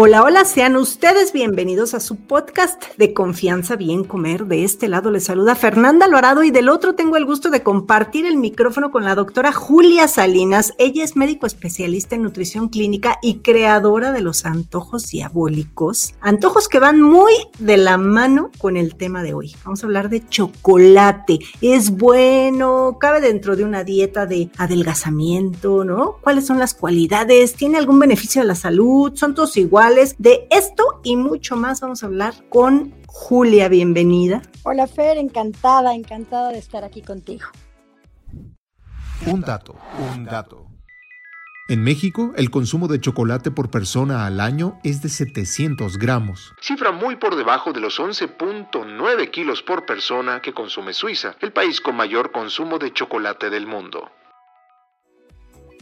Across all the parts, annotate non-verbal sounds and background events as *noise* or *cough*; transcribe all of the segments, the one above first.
Hola, hola, sean ustedes bienvenidos a su podcast de Confianza Bien Comer. De este lado les saluda Fernanda Alvarado y del otro tengo el gusto de compartir el micrófono con la doctora Julia Salinas. Ella es médico especialista en nutrición clínica y creadora de los antojos diabólicos. Antojos que van muy de la mano con el tema de hoy. Vamos a hablar de chocolate. Es bueno, cabe dentro de una dieta de adelgazamiento, ¿no? ¿Cuáles son las cualidades? ¿Tiene algún beneficio a la salud? ¿Son todos iguales? De esto y mucho más vamos a hablar con Julia. Bienvenida. Hola Fer, encantada, encantada de estar aquí contigo. Un dato, un dato. En México, el consumo de chocolate por persona al año es de 700 gramos, cifra muy por debajo de los 11.9 kilos por persona que consume Suiza, el país con mayor consumo de chocolate del mundo.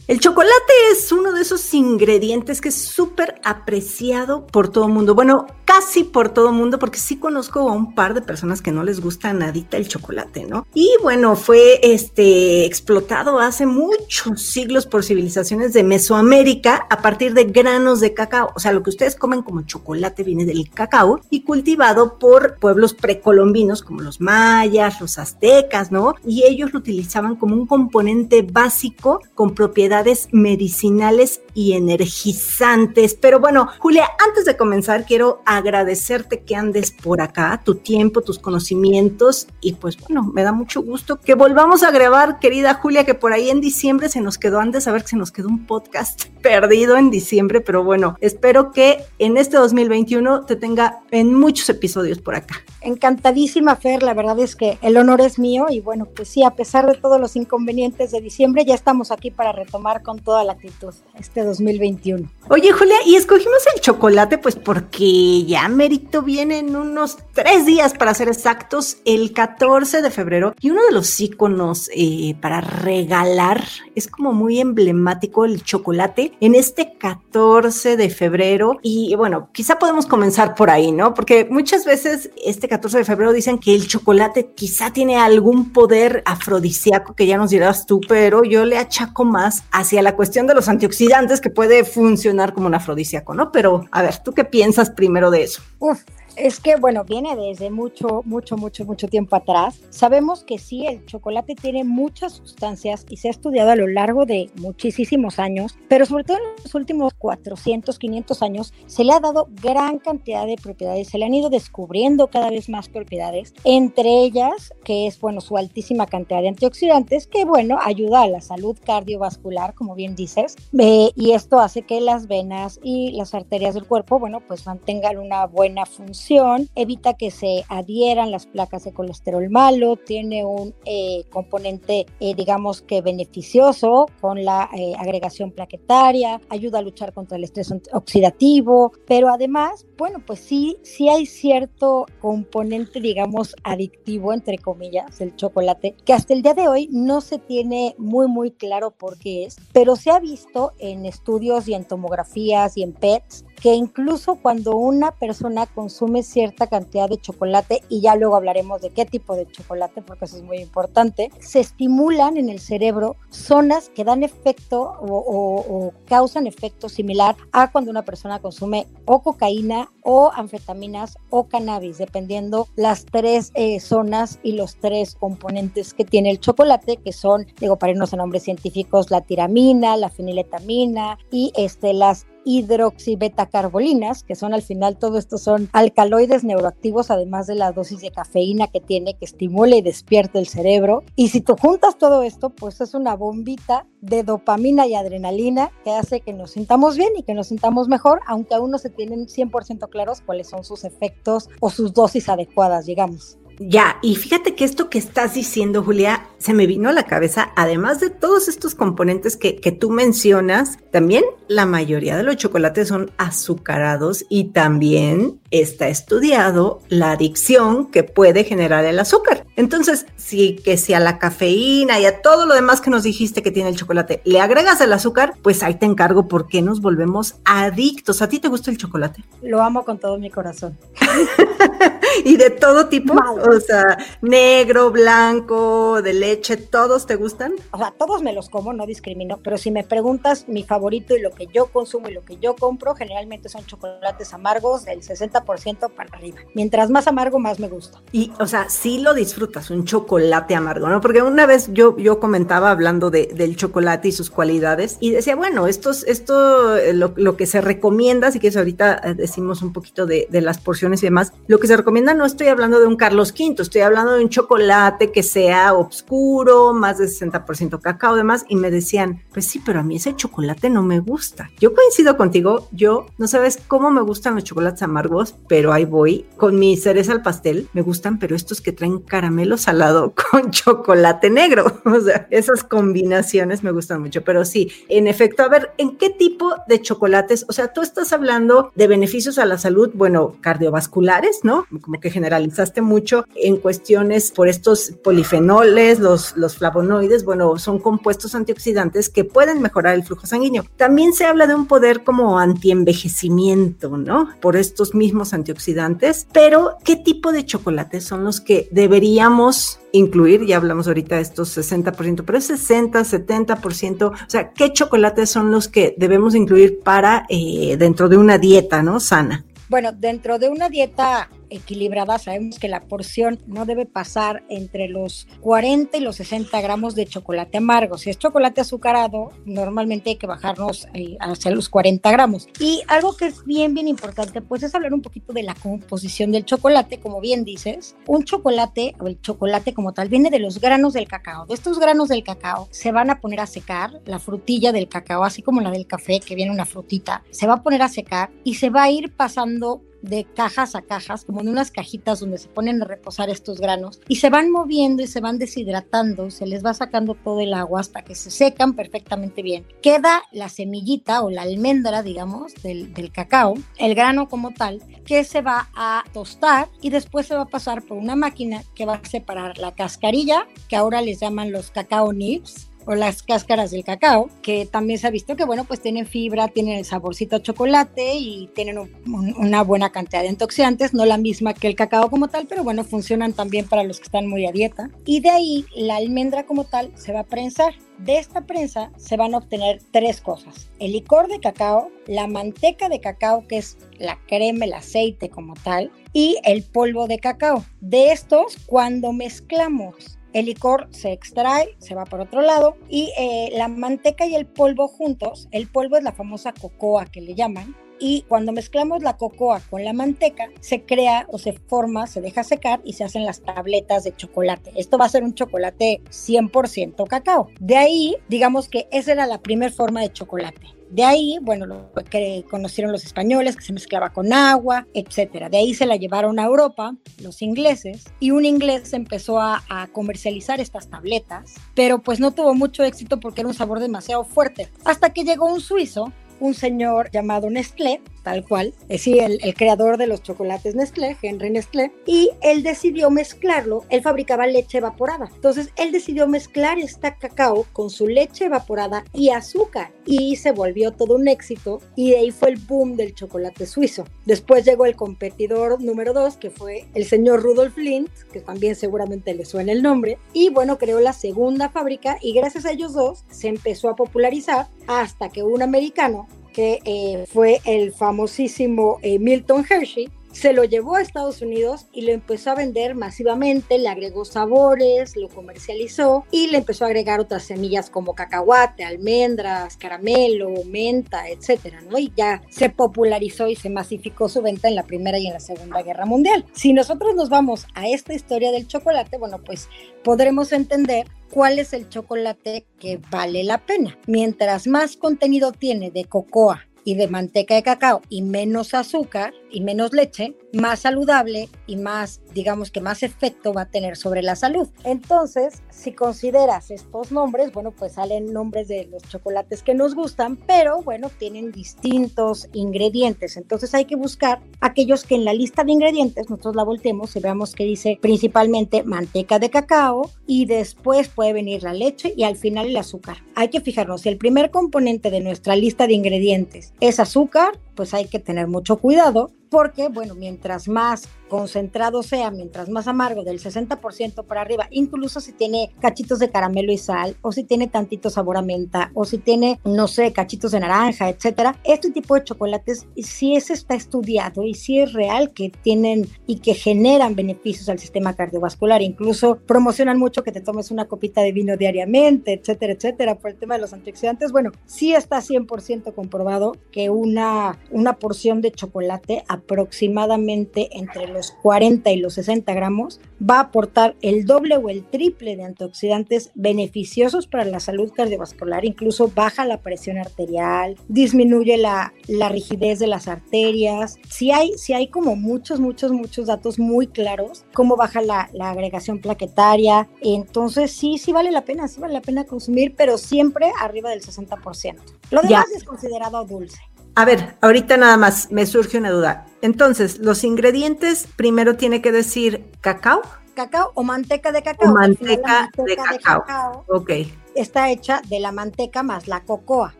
El chocolate es uno de esos ingredientes que es súper apreciado por todo el mundo. Bueno, casi por todo el mundo, porque sí conozco a un par de personas que no les gusta nadita el chocolate, ¿no? Y bueno, fue este explotado hace muchos siglos por civilizaciones de Mesoamérica a partir de granos de cacao. O sea, lo que ustedes comen como chocolate viene del cacao y cultivado por pueblos precolombinos como los mayas, los aztecas, ¿no? Y ellos lo utilizaban como un componente básico con propiedades medicinales y energizantes. Pero bueno, Julia, antes de comenzar, quiero agradecerte que andes por acá, tu tiempo, tus conocimientos y pues bueno, me da mucho gusto que volvamos a grabar, querida Julia, que por ahí en diciembre se nos quedó, antes a ver que se nos quedó un podcast *laughs* perdido en diciembre, pero bueno, espero que en este 2021 te tenga en muchos episodios por acá. Encantadísima, Fer, la verdad es que el honor es mío y bueno, pues sí, a pesar de todos los inconvenientes de diciembre, ya estamos aquí para retomar con toda la actitud este 2021. Oye, Julia, y escogimos el chocolate pues porque ya Mérito viene en unos tres días para ser exactos, el 14 de febrero. Y uno de los iconos eh, para regalar es como muy emblemático el chocolate en este 14 de febrero. Y bueno, quizá podemos comenzar por ahí, ¿no? Porque muchas veces este 14 de febrero dicen que el chocolate quizá tiene algún poder afrodisíaco que ya nos dirás tú, pero yo le achaco más hacia la cuestión de los antioxidantes que puede funcionar como un afrodisíaco, ¿no? Pero a ver, ¿tú qué piensas primero de eso? Uf, es que, bueno, viene desde mucho, mucho, mucho, mucho tiempo atrás. Sabemos que sí, el chocolate tiene muchas sustancias y se ha estudiado a lo largo de muchísimos años, pero sobre todo en los últimos 400, 500 años se le ha dado gran cantidad de propiedades, se le han ido descubriendo cada vez más propiedades, entre ellas que es, bueno, su altísima cantidad de antioxidantes, que, bueno, ayuda a la salud cardiovascular, como bien dices, eh, y esto hace que las venas y las arterias del cuerpo, bueno, pues mantengan una buena función evita que se adhieran las placas de colesterol malo, tiene un eh, componente, eh, digamos que beneficioso con la eh, agregación plaquetaria, ayuda a luchar contra el estrés oxidativo, pero además, bueno, pues sí, sí hay cierto componente, digamos, adictivo, entre comillas, el chocolate, que hasta el día de hoy no se tiene muy, muy claro por qué es, pero se ha visto en estudios y en tomografías y en PETs que incluso cuando una persona consume cierta cantidad de chocolate, y ya luego hablaremos de qué tipo de chocolate, porque eso es muy importante, se estimulan en el cerebro zonas que dan efecto o, causan efecto similar a cuando una persona consume o cocaína o anfetaminas o cannabis, dependiendo las tres eh, zonas y los tres componentes que tiene el chocolate, que son, digo, para irnos a nombres científicos, la tiramina, la feniletamina y este, las hidroxibetacarbolinas, que son al final todo esto son alcaloides neuroactivos, además de la dosis de cafeína que tiene, que estimula y despierta el cerebro. Y si tú juntas todo esto, pues es una bombita de dopamina y adrenalina que hace que nos sintamos bien y que nos sintamos mejor, aunque aún no se tienen 100% claros cuáles son sus efectos o sus dosis adecuadas, digamos. Ya, y fíjate que esto que estás diciendo, Julia, se me vino a la cabeza, además de todos estos componentes que, que, tú mencionas, también la mayoría de los chocolates son azucarados y también está estudiado la adicción que puede generar el azúcar. Entonces, si que si a la cafeína y a todo lo demás que nos dijiste que tiene el chocolate le agregas el azúcar, pues ahí te encargo por qué nos volvemos adictos. ¿A ti te gusta el chocolate? Lo amo con todo mi corazón. *laughs* y de todo tipo, *laughs* o sea, negro, blanco, de leche, ¿todos te gustan? O sea, todos me los como, no discrimino, pero si me preguntas mi favorito y lo que yo consumo y lo que yo compro, generalmente son chocolates amargos del 60% para arriba. Mientras más amargo, más me gusta. Y, o sea, sí lo disfrutas, un chocolate amargo, ¿no? Porque una vez yo, yo comentaba hablando de, del chocolate y sus cualidades y decía, bueno, esto, esto eh, lo, lo que se recomienda, si quieres ahorita eh, decimos un poquito de, de las porciones y demás, lo que se recomienda no estoy hablando de un Carlos V, estoy hablando de un chocolate que sea oscuro, más de 60% cacao, demás, y me decían, pues sí, pero a mí ese chocolate no me gusta. Yo coincido contigo, yo no sabes cómo me gustan los chocolates amargos, pero ahí voy con mi cereza al pastel, me gustan, pero estos que traen caramelo salado *laughs* con chocolate negro, *laughs* o sea, esas combinaciones me gustan mucho, pero sí, en efecto, a ver, ¿en qué tipo de chocolates? O sea, tú estás hablando de beneficios a la salud, bueno, cardiovasculares, ¿no? Como que generalizaste mucho en cuestiones por estos polifenoles, los, los flavonoides, bueno, son compuestos antioxidantes que pueden mejorar el flujo sanguíneo. También se habla de un poder como antienvejecimiento, ¿no? Por estos mismos antioxidantes, pero ¿qué tipo de chocolates son los que deberíamos incluir? Ya hablamos ahorita de estos 60%, pero es 60, 70%, o sea, ¿qué chocolates son los que debemos incluir para eh, dentro de una dieta, ¿no? Sana. Bueno, dentro de una dieta equilibrada, sabemos que la porción no debe pasar entre los 40 y los 60 gramos de chocolate amargo. Si es chocolate azucarado, normalmente hay que bajarnos eh, hacia los 40 gramos. Y algo que es bien, bien importante, pues es hablar un poquito de la composición del chocolate, como bien dices. Un chocolate, o el chocolate como tal, viene de los granos del cacao. De estos granos del cacao se van a poner a secar, la frutilla del cacao, así como la del café, que viene una frutita, se va a poner a secar y se va a ir pasando de cajas a cajas, como en unas cajitas donde se ponen a reposar estos granos y se van moviendo y se van deshidratando, se les va sacando todo el agua hasta que se secan perfectamente bien. Queda la semillita o la almendra, digamos, del, del cacao, el grano como tal, que se va a tostar y después se va a pasar por una máquina que va a separar la cascarilla, que ahora les llaman los cacao nibs, o las cáscaras del cacao, que también se ha visto que, bueno, pues tienen fibra, tienen el saborcito a chocolate y tienen una buena cantidad de antioxidantes, no la misma que el cacao como tal, pero bueno, funcionan también para los que están muy a dieta. Y de ahí la almendra como tal se va a prensar. De esta prensa se van a obtener tres cosas. El licor de cacao, la manteca de cacao, que es la crema, el aceite como tal, y el polvo de cacao. De estos, cuando mezclamos el licor se extrae, se va por otro lado y eh, la manteca y el polvo juntos, el polvo es la famosa cocoa que le llaman, y cuando mezclamos la cocoa con la manteca, se crea o se forma, se deja secar y se hacen las tabletas de chocolate. Esto va a ser un chocolate 100% cacao. De ahí, digamos que esa era la primera forma de chocolate. De ahí, bueno, lo que conocieron los españoles, que se mezclaba con agua, etcétera. De ahí se la llevaron a Europa, los ingleses, y un inglés empezó a, a, comercializar estas tabletas, pero pues no tuvo mucho éxito porque era un sabor demasiado fuerte. Hasta que llegó un suizo un señor llamado Nestlé, tal cual, es decir, el, el, creador de los chocolates Nestlé, Henry Nestlé, y él decidió mezclarlo, él fabricaba leche evaporada, entonces él decidió mezclar esta cacao con su leche evaporada y azúcar, y se volvió todo un éxito, y de ahí fue el boom del chocolate suizo. Después llegó el competidor número dos, que fue el señor Rudolf Lindt, que también seguramente le suena el nombre, y bueno, creó la segunda fábrica, y gracias a ellos dos se empezó a popularizar hasta que un americano que eh, fue el famosísimo eh, Milton Hershey, se lo llevó a Estados Unidos y lo empezó a vender masivamente, le agregó sabores, lo comercializó y le empezó a agregar otras semillas como cacahuate, almendras, caramelo, menta, etcétera. Y ya se popularizó y se masificó su venta en la Primera y en la Segunda Guerra Mundial. Si nosotros nos vamos a esta historia del chocolate, bueno, pues podremos entender cuál es el chocolate que vale la pena. Mientras más contenido tiene de cocoa y de manteca de cacao y menos azúcar y menos leche, más saludable y más, digamos que más efecto va a tener sobre la salud. Entonces, si consideras estos nombres, bueno, pues salen nombres de los chocolates que nos gustan, pero bueno, tienen distintos ingredientes. Entonces hay que buscar aquellos que en la lista de ingredientes nosotros la volteemos y veamos que dice principalmente manteca de cacao y después puede venir la leche y al final el azúcar. Hay que fijarnos, si el primer componente de nuestra lista de ingredientes es azúcar, pues hay que tener mucho cuidado porque, bueno, mientras más concentrado sea, mientras más amargo, del 60% para arriba, incluso si tiene cachitos de caramelo y sal, o si tiene tantito sabor a menta, o si tiene, no sé, cachitos de naranja, etcétera, este tipo de chocolates, si ese está estudiado y si es real que tienen y que generan beneficios al sistema cardiovascular, incluso promocionan mucho que te tomes una copita de vino diariamente, etcétera, etcétera, por el tema de los antioxidantes, bueno, sí está 100% comprobado que una, una porción de chocolate aproximadamente entre los 40 y los 60 gramos, va a aportar el doble o el triple de antioxidantes beneficiosos para la salud cardiovascular, incluso baja la presión arterial, disminuye la, la rigidez de las arterias. Si hay, si hay como muchos, muchos, muchos datos muy claros, cómo baja la, la agregación plaquetaria, entonces sí, sí vale la pena, sí vale la pena consumir, pero siempre arriba del 60%. Lo demás es considerado dulce. A ver, ahorita nada más me surge una duda. Entonces, los ingredientes primero tiene que decir cacao. Cacao o manteca de cacao. O manteca, de, cacao. Ok. Está hecha de la manteca más la cocoa.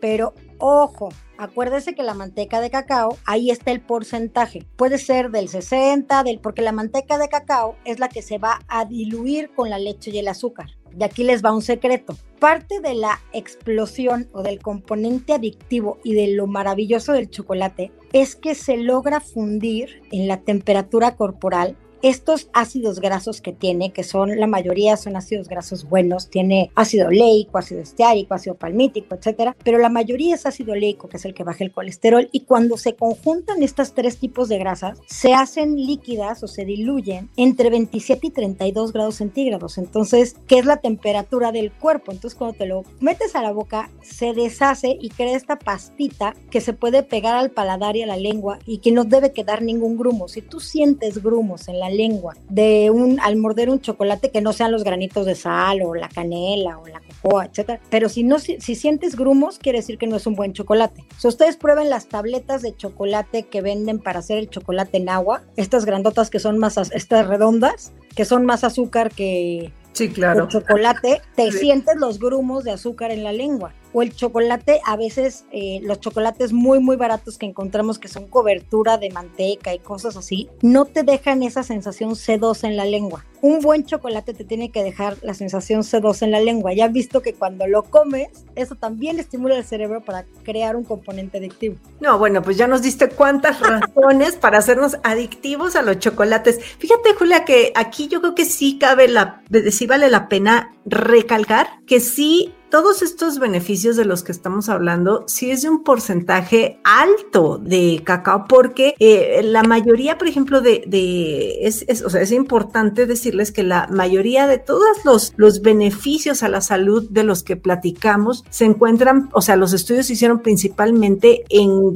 Pero ojo, acuérdese que la manteca de cacao, ahí está el porcentaje. Puede ser del 60, del, porque la manteca de cacao es la que se va a diluir con la leche y el azúcar. Y aquí les va un secreto. Parte de la explosión o del componente adictivo y de lo maravilloso del chocolate es que se logra fundir en la temperatura corporal estos ácidos grasos que tiene, que son la mayoría son ácidos grasos buenos, tiene ácido leico, ácido esteárico, ácido palmítico, etcétera, pero la mayoría es ácido leico, que es el que baja el colesterol, y cuando se conjuntan estos tres tipos de grasas, se hacen líquidas o se diluyen entre 27 y 32 grados centígrados. Entonces, ¿qué es la temperatura del cuerpo? Entonces, cuando te lo metes a la boca, se deshace y crea esta pastita que se puede pegar al paladar y a la lengua y que no debe quedar ningún grumo. Si tú sientes grumos en la lengua de un al morder un chocolate que no sean los granitos de sal o la canela o la cocoa, etcétera. Pero si no si, sientes grumos, quiere decir que no es un buen chocolate. Si ustedes prueben las tabletas de chocolate que venden para hacer el chocolate en agua, estas grandotas que son más estas redondas, que son más azúcar que Sí, claro. El chocolate, te *laughs* sientes los grumos de azúcar en la lengua o el chocolate, a veces eh, los chocolates muy, muy baratos que encontramos que son cobertura de manteca y cosas así, no te dejan esa sensación sedosa en la lengua. Un buen chocolate te tiene que dejar la sensación sedosa en la lengua. Ya has visto que cuando lo comes, eso también estimula el cerebro para crear un componente adictivo. No, bueno, pues ya nos diste cuántas razones para hacernos adictivos a los chocolates. Fíjate, Julia, que aquí yo creo que sí cabe la, sí vale la pena recalcar que sí todos estos beneficios de los que estamos hablando, sí es de un porcentaje alto de cacao, porque eh, la mayoría, por ejemplo, de, es, o sea, es importante decirles que la mayoría de todos los, los beneficios a la salud de los que platicamos se encuentran, o sea, los estudios se hicieron principalmente en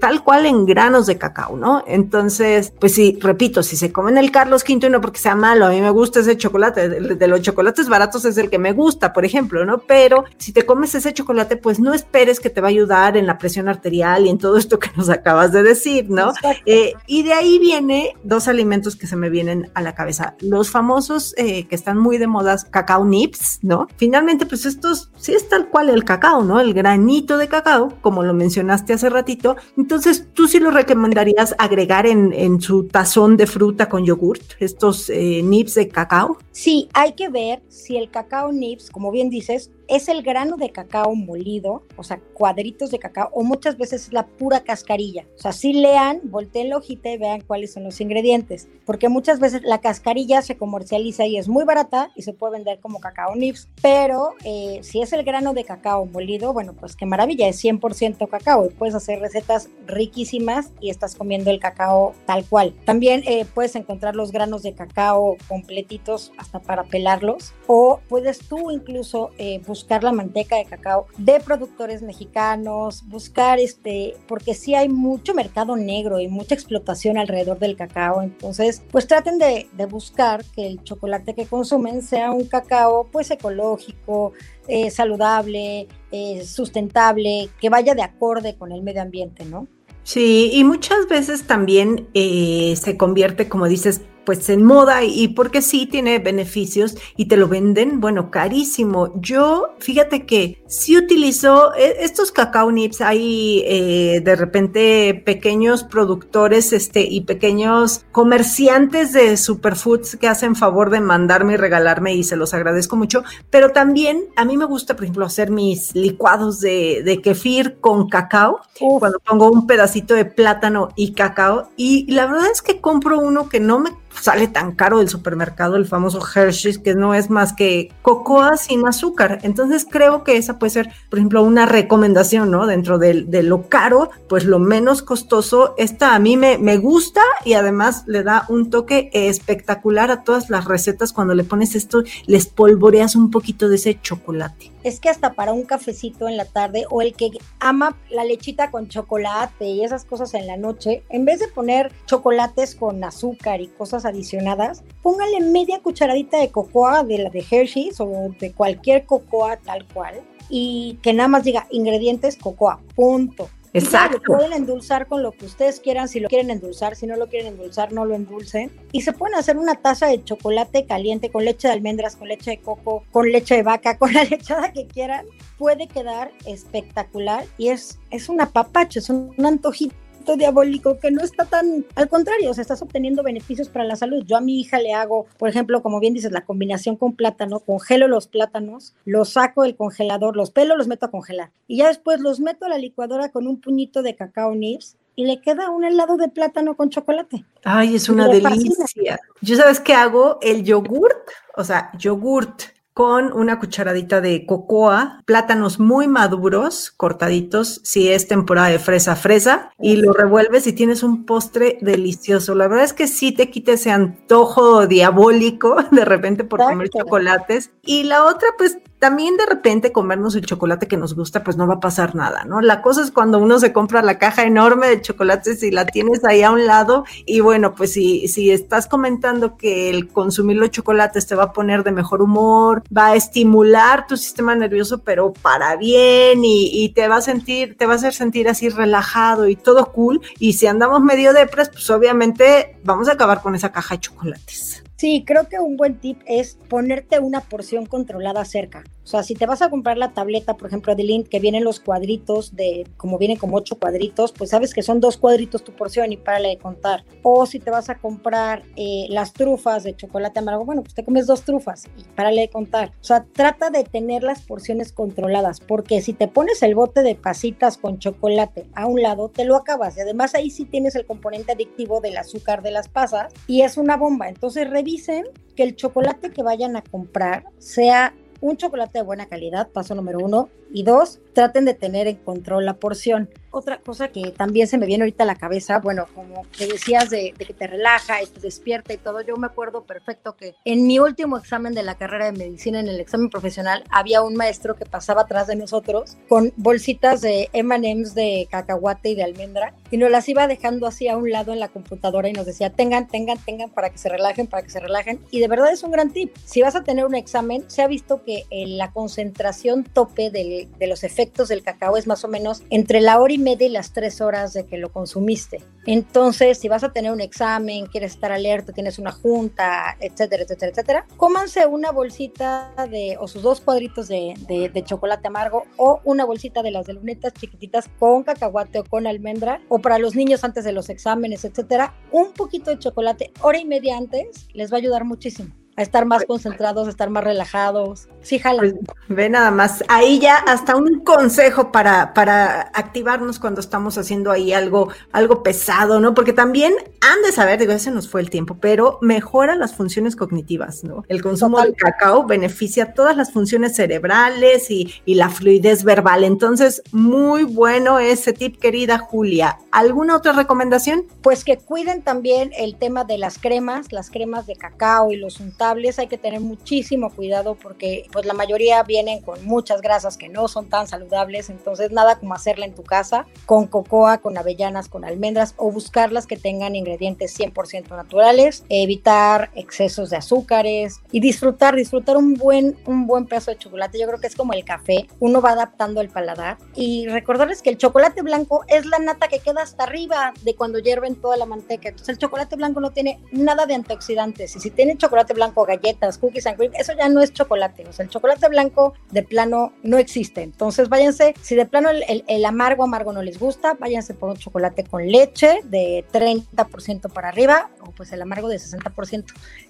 tal cual en granos de cacao, ¿no? Entonces, pues sí, repito, si se comen el Carlos V y no porque sea malo, a mí me gusta ese chocolate, de, de los chocolates baratos es el que me gusta, por ejemplo, ¿no? Pero pero si te comes ese chocolate, pues no esperes que te va a ayudar en la presión arterial y en todo esto que nos acabas de decir, ¿no? Eh, y de ahí viene dos alimentos que se me vienen a la cabeza. Los famosos eh, que están muy de moda, cacao nips, ¿no? Finalmente, pues estos sí es tal cual el cacao, ¿no? El granito de cacao, como lo mencionaste hace ratito. Entonces, tú sí lo recomendarías agregar en, en su tazón de fruta con yogurt, estos eh, nips de cacao. Sí, hay que ver si el cacao nips, como bien dices, es el grano de cacao molido, o sea, cuadritos de cacao, o muchas veces es la pura cascarilla. O sea, si lean, volteen la hojita y vean cuáles son los ingredientes, porque muchas veces la cascarilla se comercializa y es muy barata y se puede vender como cacao nips, pero eh, si es el grano de cacao molido, bueno, pues qué maravilla, es 100% cacao y puedes hacer recetas riquísimas y estás comiendo el cacao tal cual. También eh, puedes encontrar los granos de cacao completitos hasta para pelarlos o puedes tú incluso eh, buscar la manteca de cacao de productores mexicanos, buscar este, porque sí hay mucho mercado negro y mucha explotación alrededor del cacao, entonces pues traten de, de buscar que el chocolate que consumen sea un cacao pues ecológico, eh, saludable, eh, sustentable, que vaya de acorde con el medio ambiente, ¿no? Sí, y muchas veces también eh, se convierte, como dices, pues en moda y porque sí tiene beneficios y te lo venden, bueno, carísimo. Yo, fíjate que sí utilizo e, estos cacao nips, hay eh, de repente pequeños productores este, y pequeños comerciantes de superfoods que hacen favor de mandarme y regalarme y se los agradezco mucho, pero también a mí me gusta, por ejemplo, hacer mis licuados de, de kefir con cacao, cuando pongo un pedacito de plátano y cacao. Y la verdad es que compro uno que no me sale tan caro del supermercado, el famoso Hershey's, que no es más que cocoa sin azúcar. Entonces creo que esa puede ser, por ejemplo, una recomendación, ¿no? Dentro de, lo caro, pues lo menos costoso. Esta a mí me, me gusta y además le da un toque espectacular a todas las recetas. Cuando le pones esto, les polvoreas un poquito de ese chocolate es que hasta para un cafecito en la tarde o el que ama la lechita con chocolate y esas cosas en la noche, en vez de poner chocolates con azúcar y cosas adicionadas, póngale media cucharadita de cocoa de la de Hershey's o de cualquier cocoa tal cual y que nada más diga ingredientes cocoa, punto. Exacto. pueden endulzar con lo que ustedes quieran, si lo quieren endulzar, si no lo quieren endulzar, no lo endulcen. Y se pueden hacer una taza de chocolate caliente con leche de almendras, con leche de coco, con leche de vaca, *laughs* con la lechada que quieran. Puede quedar espectacular y es, es una papacho, es un antojito diabólico que no está tan, al contrario, o sea, estás obteniendo beneficios para la salud. Yo a mi hija le hago, por ejemplo, como bien dices, la combinación con plátano, congelo los plátanos, los saco del congelador, los pelo, los meto a congelar y ya después los meto a la licuadora con un puñito de cacao nibs y le queda un helado de plátano con chocolate. Ay, es una delicia. Yo sabes qué hago? El yogurt, o sea, yogurt con una cucharadita de cocoa, plátanos muy maduros, cortaditos, si es temporada de fresa, fresa, y lo revuelves y tienes un postre delicioso. La verdad es que sí te quita ese antojo diabólico *laughs* de repente por comer chocolates. Y la otra, pues también de repente comernos el chocolate que nos gusta, pues no va a pasar nada, ¿no? La cosa es cuando uno se compra la caja enorme de chocolates y la tienes ahí a un lado y bueno, pues si, si estás comentando que el consumir los chocolates te va a poner de mejor humor, va a estimular tu sistema nervioso, pero para bien y, te va a sentir, te va a hacer sentir así relajado y todo cool. Y si andamos medio depres, pues obviamente vamos a acabar con esa caja de chocolates. Sí, creo que un buen tip es ponerte una porción controlada cerca. O sea, si te vas a comprar la tableta, por ejemplo, de Lint, que vienen los cuadritos de, como vienen como ocho cuadritos, pues sabes que son dos cuadritos tu porción y párale de contar. O si te vas a comprar eh, las trufas de chocolate amargo, bueno, pues te comes dos trufas y párale de contar. O sea, trata de tener las porciones controladas, porque si te pones el bote de pasitas con chocolate a un lado, te lo acabas. Y además ahí sí tienes el componente adictivo del azúcar de las pasas y es una bomba. Entonces, dicen que el chocolate que vayan a comprar sea un chocolate de buena calidad, paso número uno, y dos, traten de tener en control la porción. Otra cosa que también se me viene ahorita a la cabeza, bueno, como que decías de, que te relaja y te despierta y todo, yo me acuerdo perfecto que en mi último examen de la carrera de medicina, en el examen profesional, había un maestro que pasaba atrás de nosotros con bolsitas de M&M's de cacahuate y de almendra y nos las iba dejando así a un lado en la computadora y nos decía, tengan, tengan, tengan para que se relajen, para que se relajen. Y de verdad es un gran tip. Si vas a tener un examen, se ha visto que la concentración tope de los efectos del cacao es más o menos entre la hora y media y las tres horas de que lo consumiste. Entonces, si vas a tener un examen, quieres estar alerta, tienes una junta, etcétera, etcétera, etcétera, cómanse una bolsita de, o sus dos cuadritos de, de, chocolate amargo o una bolsita de las de lunetas chiquititas con cacahuate o con almendra o para los niños antes de los exámenes, etcétera, un poquito de chocolate hora y media antes les va a ayudar muchísimo. A estar más concentrados, a estar más relajados. Sí, jala. Pues, ve nada más, ahí ya hasta un consejo para, para activarnos cuando estamos haciendo ahí algo, algo pesado, ¿no? Porque también han de saber, digo, ese nos fue el tiempo, pero mejora las funciones cognitivas, ¿no? El consumo de cacao beneficia todas las funciones cerebrales y, y la fluidez verbal. Entonces, muy bueno ese tip, querida Julia. ¿Alguna otra recomendación? Pues que cuiden también el tema de las cremas, las cremas de cacao y los untables. Hay que tener muchísimo cuidado porque pues la mayoría vienen con muchas grasas que no son tan saludables. Entonces, nada como hacerla en tu casa con cocoa, con avellanas, con almendras o buscarlas que tengan ingredientes 100% naturales, evitar excesos de azúcares y disfrutar, disfrutar un buen, un buen pedazo de chocolate. Yo creo que es como el café, uno va adaptando el paladar y recordarles que el chocolate blanco es la nata que queda hasta arriba de cuando hierven toda la manteca. Entonces el chocolate blanco no tiene nada de antioxidantes y si tiene chocolate blanco, galletas, cookies and cream, eso ya no es chocolate. O sea, el chocolate blanco de plano no existe. Entonces váyanse, si de plano el, amargo, amargo no les gusta, váyanse por un chocolate con leche de 30% para arriba o pues el amargo de 60%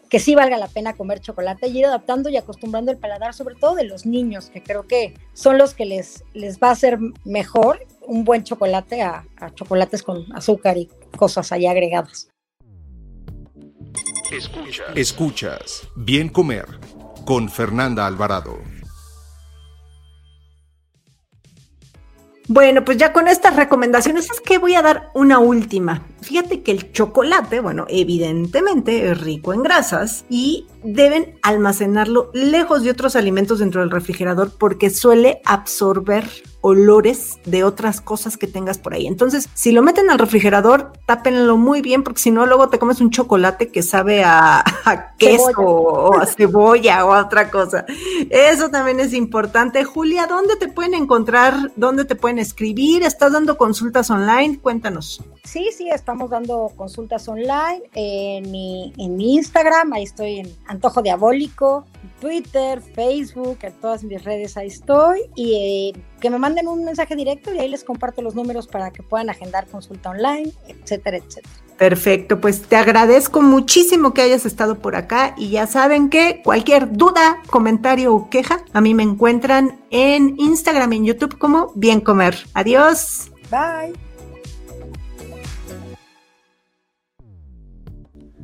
que sí valga la pena comer chocolate y ir adaptando y acostumbrando el paladar, sobre todo de los niños, que creo que son los que les, les va a ser mejor un buen chocolate a, a chocolates con azúcar y cosas ahí agregadas. Escuchas. Escuchas. Bien comer con Fernanda Alvarado. Bueno, pues ya con estas recomendaciones es que voy a dar una última. Fíjate que el chocolate, bueno, evidentemente es rico en grasas y deben almacenarlo lejos de otros alimentos dentro del refrigerador porque suele absorber olores de otras cosas que tengas por ahí. Entonces, si lo meten al refrigerador, tápenlo muy bien porque si no, luego te comes un chocolate que sabe a, queso o a cebolla o a otra cosa. Eso también es importante. Julia, ¿dónde te pueden encontrar? ¿Dónde te pueden escribir? ¿Estás dando consultas online? Cuéntanos. Sí, sí, estamos dando consultas online en mi, en mi Instagram, ahí estoy en Antojo Diabólico, Twitter, Facebook, en todas mis redes ahí estoy, y eh, que me manden un mensaje directo y ahí les comparto los números para que puedan agendar consulta online, etcétera, etcétera. Perfecto, pues te agradezco muchísimo que hayas estado por acá y ya saben que cualquier duda, comentario o queja, a mí me encuentran en Instagram y en YouTube como Bien Comer. Adiós. Bye.